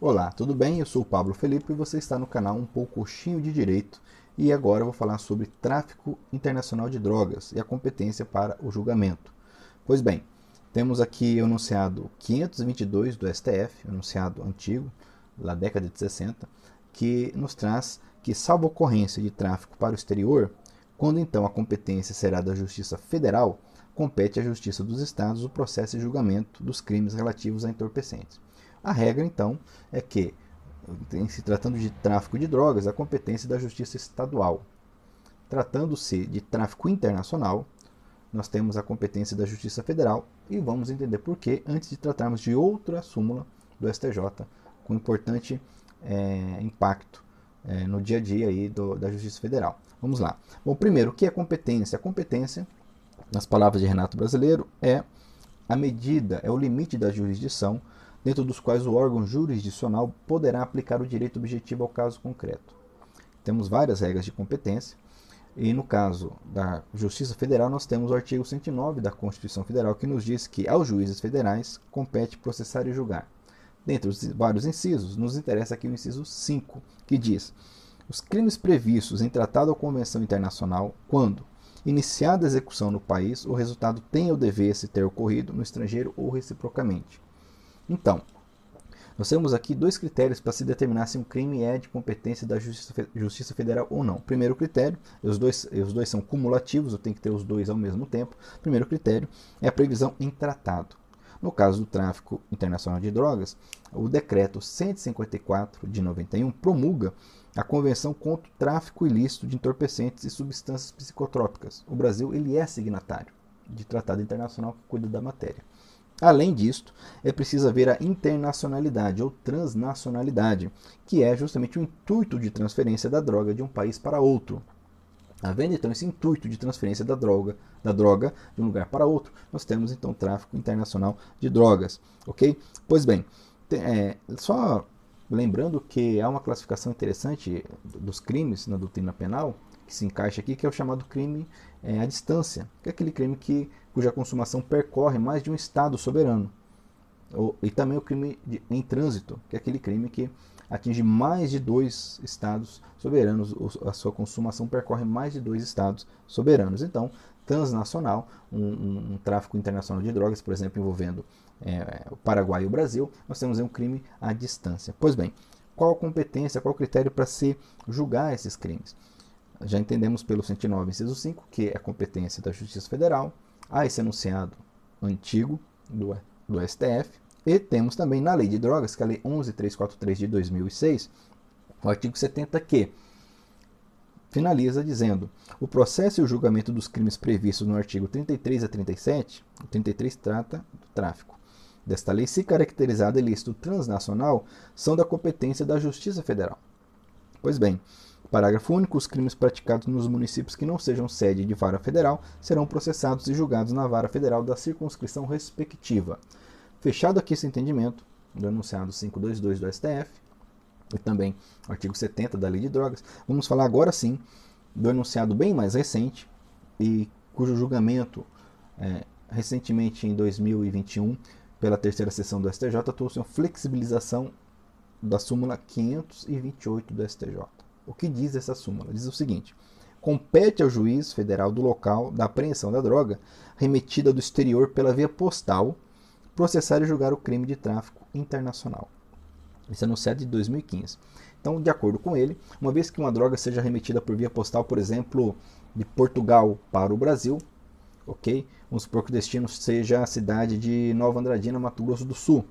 Olá, tudo bem? Eu sou o Pablo Felipe e você está no canal Um Poucochinho de Direito e agora eu vou falar sobre tráfico internacional de drogas e a competência para o julgamento. Pois bem, temos aqui o enunciado 522 do STF, enunciado antigo, da década de 60, que nos traz que, salvo ocorrência de tráfico para o exterior, quando então a competência será da Justiça Federal, compete à Justiça dos Estados o processo e julgamento dos crimes relativos a entorpecentes. A regra, então, é que, em se tratando de tráfico de drogas, a competência da Justiça Estadual. Tratando-se de tráfico internacional, nós temos a competência da Justiça Federal e vamos entender por que antes de tratarmos de outra súmula do STJ com importante é, impacto é, no dia a dia aí do, da Justiça Federal. Vamos lá. Bom, primeiro, o que é competência? A competência, nas palavras de Renato Brasileiro, é a medida, é o limite da jurisdição dentro dos quais o órgão jurisdicional poderá aplicar o direito objetivo ao caso concreto. Temos várias regras de competência, e no caso da Justiça Federal, nós temos o artigo 109 da Constituição Federal, que nos diz que aos juízes federais compete processar e julgar. Dentre os vários incisos, nos interessa aqui o inciso 5, que diz: os crimes previstos em tratado ou convenção internacional, quando iniciada a execução no país, o resultado tenha o dever se ter ocorrido no estrangeiro ou reciprocamente. Então, nós temos aqui dois critérios para se determinar se um crime é de competência da Justiça, Justiça Federal ou não. Primeiro critério, os dois, os dois são cumulativos, eu tenho que ter os dois ao mesmo tempo. Primeiro critério é a previsão em tratado. No caso do tráfico internacional de drogas, o decreto 154 de 91 promulga a Convenção contra o Tráfico Ilícito de Entorpecentes e Substâncias Psicotrópicas. O Brasil ele é signatário de tratado internacional que cuida da matéria. Além disto, é preciso haver a internacionalidade ou transnacionalidade, que é justamente o intuito de transferência da droga de um país para outro. Havendo então esse intuito de transferência da droga, da droga de um lugar para outro, nós temos então tráfico internacional de drogas, ok? Pois bem, é, só lembrando que há uma classificação interessante dos crimes na doutrina penal que se encaixa aqui, que é o chamado crime é, à distância, que é aquele crime que, cuja consumação percorre mais de um estado soberano. Ou, e também o crime de, em trânsito, que é aquele crime que atinge mais de dois estados soberanos, a sua consumação percorre mais de dois estados soberanos. Então, transnacional, um, um, um tráfico internacional de drogas, por exemplo, envolvendo é, o Paraguai e o Brasil, nós temos um crime à distância. Pois bem, qual a competência, qual o critério para se julgar esses crimes? Já entendemos pelo 109, inciso 5, que é a competência da Justiça Federal. Há esse enunciado antigo do, do STF. E temos também na Lei de Drogas, que é a Lei 11343 de 2006, o artigo 70 que finaliza dizendo: o processo e o julgamento dos crimes previstos no artigo 33 a 37, o 33 trata do tráfico. Desta lei, se caracterizada ilícito transnacional, são da competência da Justiça Federal. Pois bem, Parágrafo único. Os crimes praticados nos municípios que não sejam sede de vara federal serão processados e julgados na vara federal da circunscrição respectiva. Fechado aqui esse entendimento do enunciado 522 do STF e também artigo 70 da Lei de Drogas, vamos falar agora sim do enunciado bem mais recente e cujo julgamento é, recentemente em 2021 pela terceira sessão do STJ trouxe uma flexibilização da súmula 528 do STJ. O que diz essa súmula? Diz o seguinte: compete ao juiz federal do local da apreensão da droga remetida do exterior pela via postal processar e julgar o crime de tráfico internacional. Isso é no 7 de 2015. Então, de acordo com ele, uma vez que uma droga seja remetida por via postal, por exemplo, de Portugal para o Brasil, ok? Vamos supor que o destino seja a cidade de Nova Andradina, Mato Grosso do Sul.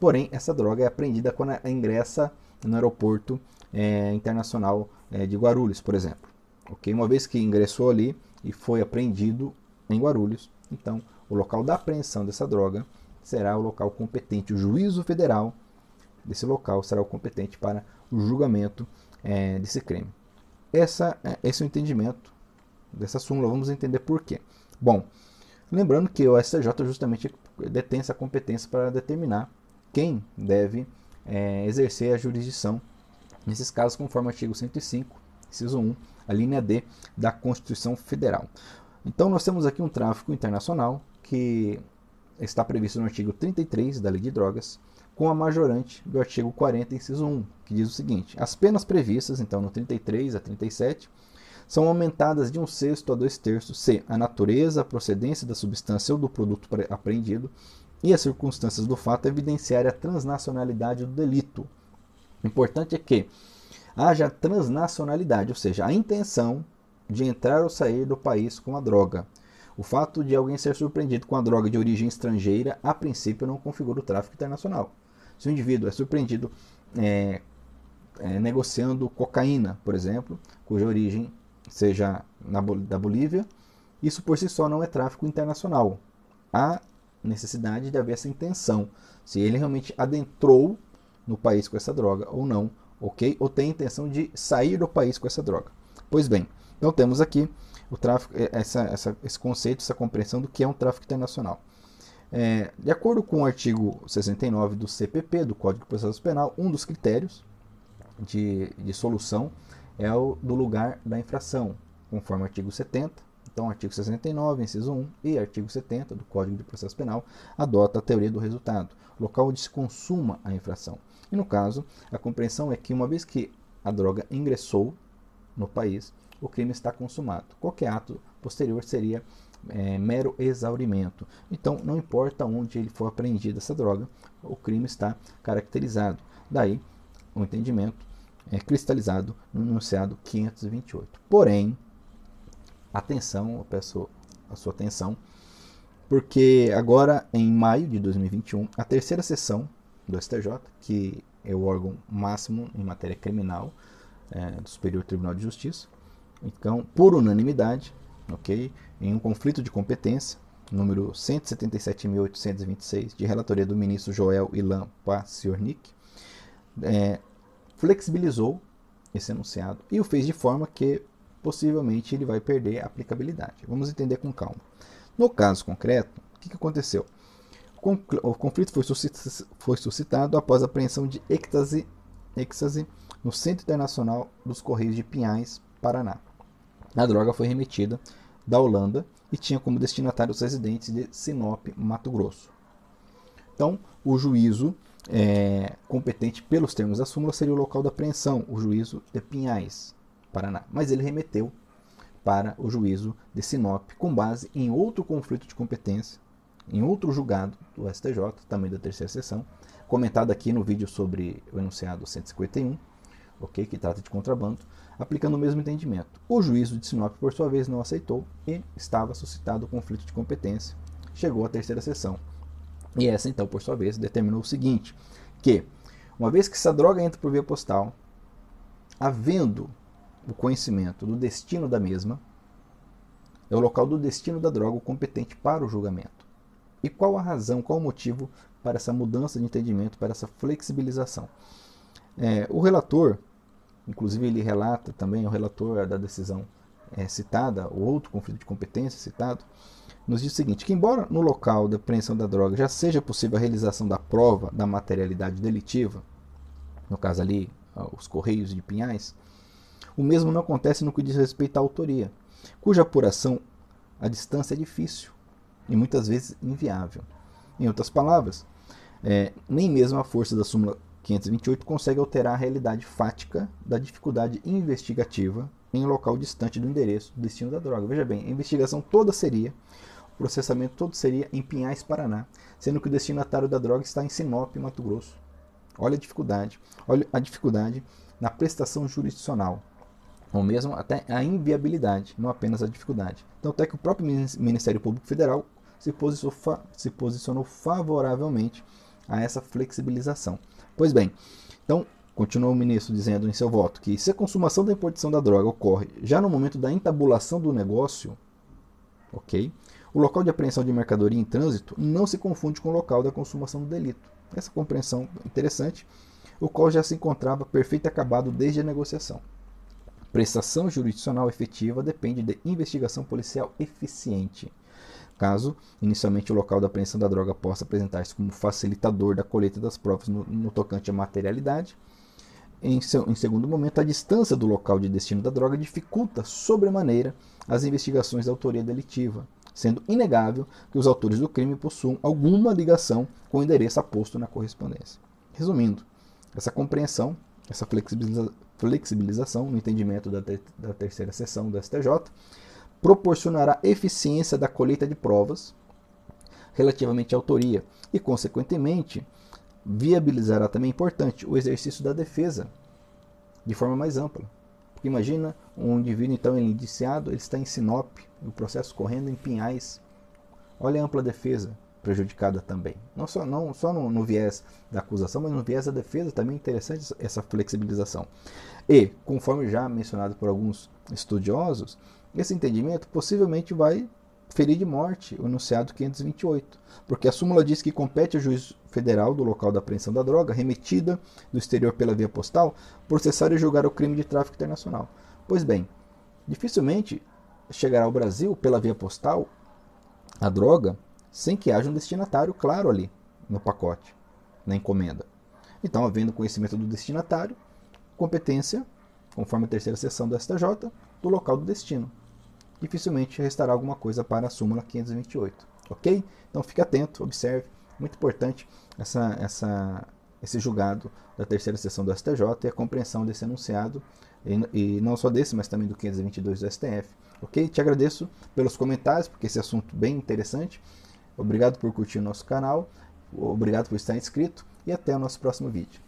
Porém, essa droga é apreendida quando ingressa no aeroporto é, internacional é, de Guarulhos, por exemplo. Okay? Uma vez que ingressou ali e foi apreendido em Guarulhos, então o local da apreensão dessa droga será o local competente. O juízo federal desse local será o competente para o julgamento é, desse crime. Essa, é, esse é o entendimento dessa súmula. Vamos entender por quê. Bom, lembrando que o STJ justamente detém essa competência para determinar quem deve é, exercer a jurisdição nesses casos, conforme o artigo 105, inciso 1, a linha D da Constituição Federal. Então, nós temos aqui um tráfico internacional que está previsto no artigo 33 da Lei de Drogas, com a majorante do artigo 40, inciso 1, que diz o seguinte: as penas previstas, então, no 33 a 37, são aumentadas de um sexto a dois terços se a natureza, a procedência da substância ou do produto apreendido e as circunstâncias do fato evidenciarem a transnacionalidade do delito. O importante é que haja transnacionalidade, ou seja, a intenção de entrar ou sair do país com a droga. O fato de alguém ser surpreendido com a droga de origem estrangeira, a princípio, não configura o tráfico internacional. Se o indivíduo é surpreendido é, é, negociando cocaína, por exemplo, cuja origem seja na, da Bolívia, isso por si só não é tráfico internacional. Há necessidade de haver essa intenção, se ele realmente adentrou no país com essa droga ou não, ok? Ou tem intenção de sair do país com essa droga. Pois bem, então temos aqui o tráfico, é, essa, essa, esse conceito, essa compreensão do que é um tráfico internacional. É, de acordo com o artigo 69 do CPP, do Código de Processo Penal, um dos critérios de, de solução é o do lugar da infração, conforme o artigo 70. Então, artigo 69, inciso 1 e artigo 70 do Código de Processo Penal adota a teoria do resultado, local onde se consuma a infração. E no caso, a compreensão é que uma vez que a droga ingressou no país, o crime está consumado. Qualquer ato posterior seria é, mero exaurimento. Então, não importa onde ele for apreendida essa droga, o crime está caracterizado. Daí, o entendimento é cristalizado no enunciado 528. Porém, atenção, eu peço a sua atenção, porque agora, em maio de 2021, a terceira sessão do STJ, que é o órgão máximo em matéria criminal é, do Superior Tribunal de Justiça, então, por unanimidade, ok, em um conflito de competência, número 177.826, de relatoria do ministro Joel Ilan Paciornik, é, flexibilizou esse enunciado e o fez de forma que possivelmente ele vai perder a aplicabilidade. Vamos entender com calma. No caso concreto, o que, aconteceu? O conflito foi suscitado após a apreensão de êxtase no Centro Internacional dos Correios de Pinhais, Paraná. A droga foi remetida da Holanda e tinha como destinatário os residentes de Sinop, Mato Grosso. Então, o juízo é, competente pelos termos da súmula seria o local da apreensão, o juízo de Pinhais, Paraná. Mas ele remeteu para o juízo de Sinop, com base em outro conflito de competência, em outro julgado do STJ, também da terceira sessão, comentado aqui no vídeo sobre o enunciado 151, okay, que trata de contrabando, aplicando o mesmo entendimento. O juízo de Sinop, por sua vez, não aceitou e estava suscitado o conflito de competência. Chegou à terceira sessão. E essa, então, por sua vez, determinou o seguinte: que, uma vez que essa droga entra por via postal, havendo o conhecimento do destino da mesma, é o local do destino da droga o competente para o julgamento. E qual a razão, qual o motivo para essa mudança de entendimento, para essa flexibilização? É, o relator Inclusive, ele relata também, o relator da decisão é, citada, o outro conflito de competência citado, nos diz o seguinte: que, embora no local da apreensão da droga já seja possível a realização da prova da materialidade delitiva, no caso ali, os Correios de Pinhais, o mesmo não acontece no que diz respeito à autoria, cuja apuração à distância é difícil e muitas vezes inviável. Em outras palavras, é, nem mesmo a força da súmula 528 consegue alterar a realidade fática da dificuldade investigativa em local distante do endereço do destino da droga. Veja bem, a investigação toda seria, o processamento todo seria em Pinhais, Paraná, sendo que o destinatário da droga está em Sinop, Mato Grosso. Olha a dificuldade, olha a dificuldade na prestação jurisdicional, ou mesmo até a inviabilidade, não apenas a dificuldade. Então, até que o próprio Ministério Público Federal se posicionou, se posicionou favoravelmente a essa flexibilização. Pois bem, então, continua o ministro dizendo em seu voto que se a consumação da importação da droga ocorre já no momento da entabulação do negócio, ok? O local de apreensão de mercadoria em trânsito não se confunde com o local da consumação do delito. Essa compreensão interessante, o qual já se encontrava perfeito acabado desde a negociação. Prestação jurisdicional efetiva depende de investigação policial eficiente caso inicialmente o local da apreensão da droga possa apresentar-se como facilitador da colheita das provas no, no tocante à materialidade. Em, seu, em, segundo momento, a distância do local de destino da droga dificulta sobremaneira as investigações da autoria delitiva, sendo inegável que os autores do crime possuam alguma ligação com o endereço aposto na correspondência. Resumindo, essa compreensão, essa flexibilização no entendimento da, da terceira sessão do STJ proporcionará eficiência da colheita de provas relativamente à autoria e, consequentemente, viabilizará também, importante, o exercício da defesa de forma mais ampla. Porque imagina um indivíduo, então, ele indiciado, ele está em Sinop, o processo correndo em Pinhais. Olha a ampla defesa prejudicada também. Não só, não, só no, no viés da acusação, mas no viés da defesa também é interessante essa flexibilização. E, conforme já mencionado por alguns estudiosos, esse entendimento possivelmente vai ferir de morte o enunciado 528, porque a súmula diz que compete ao juiz federal do local da apreensão da droga, remetida do exterior pela via postal, processar e julgar o crime de tráfico internacional. Pois bem, dificilmente chegará ao Brasil pela via postal a droga sem que haja um destinatário claro ali no pacote, na encomenda. Então, havendo conhecimento do destinatário, competência, conforme a terceira seção do STJ, do local do destino. Dificilmente restará alguma coisa para a súmula 528. Ok? Então fique atento, observe. Muito importante essa, essa, esse julgado da terceira seção do STJ e a compreensão desse enunciado, e, e não só desse, mas também do 522 do STF. Ok? Te agradeço pelos comentários, porque esse assunto é bem interessante. Obrigado por curtir o nosso canal, obrigado por estar inscrito e até o nosso próximo vídeo.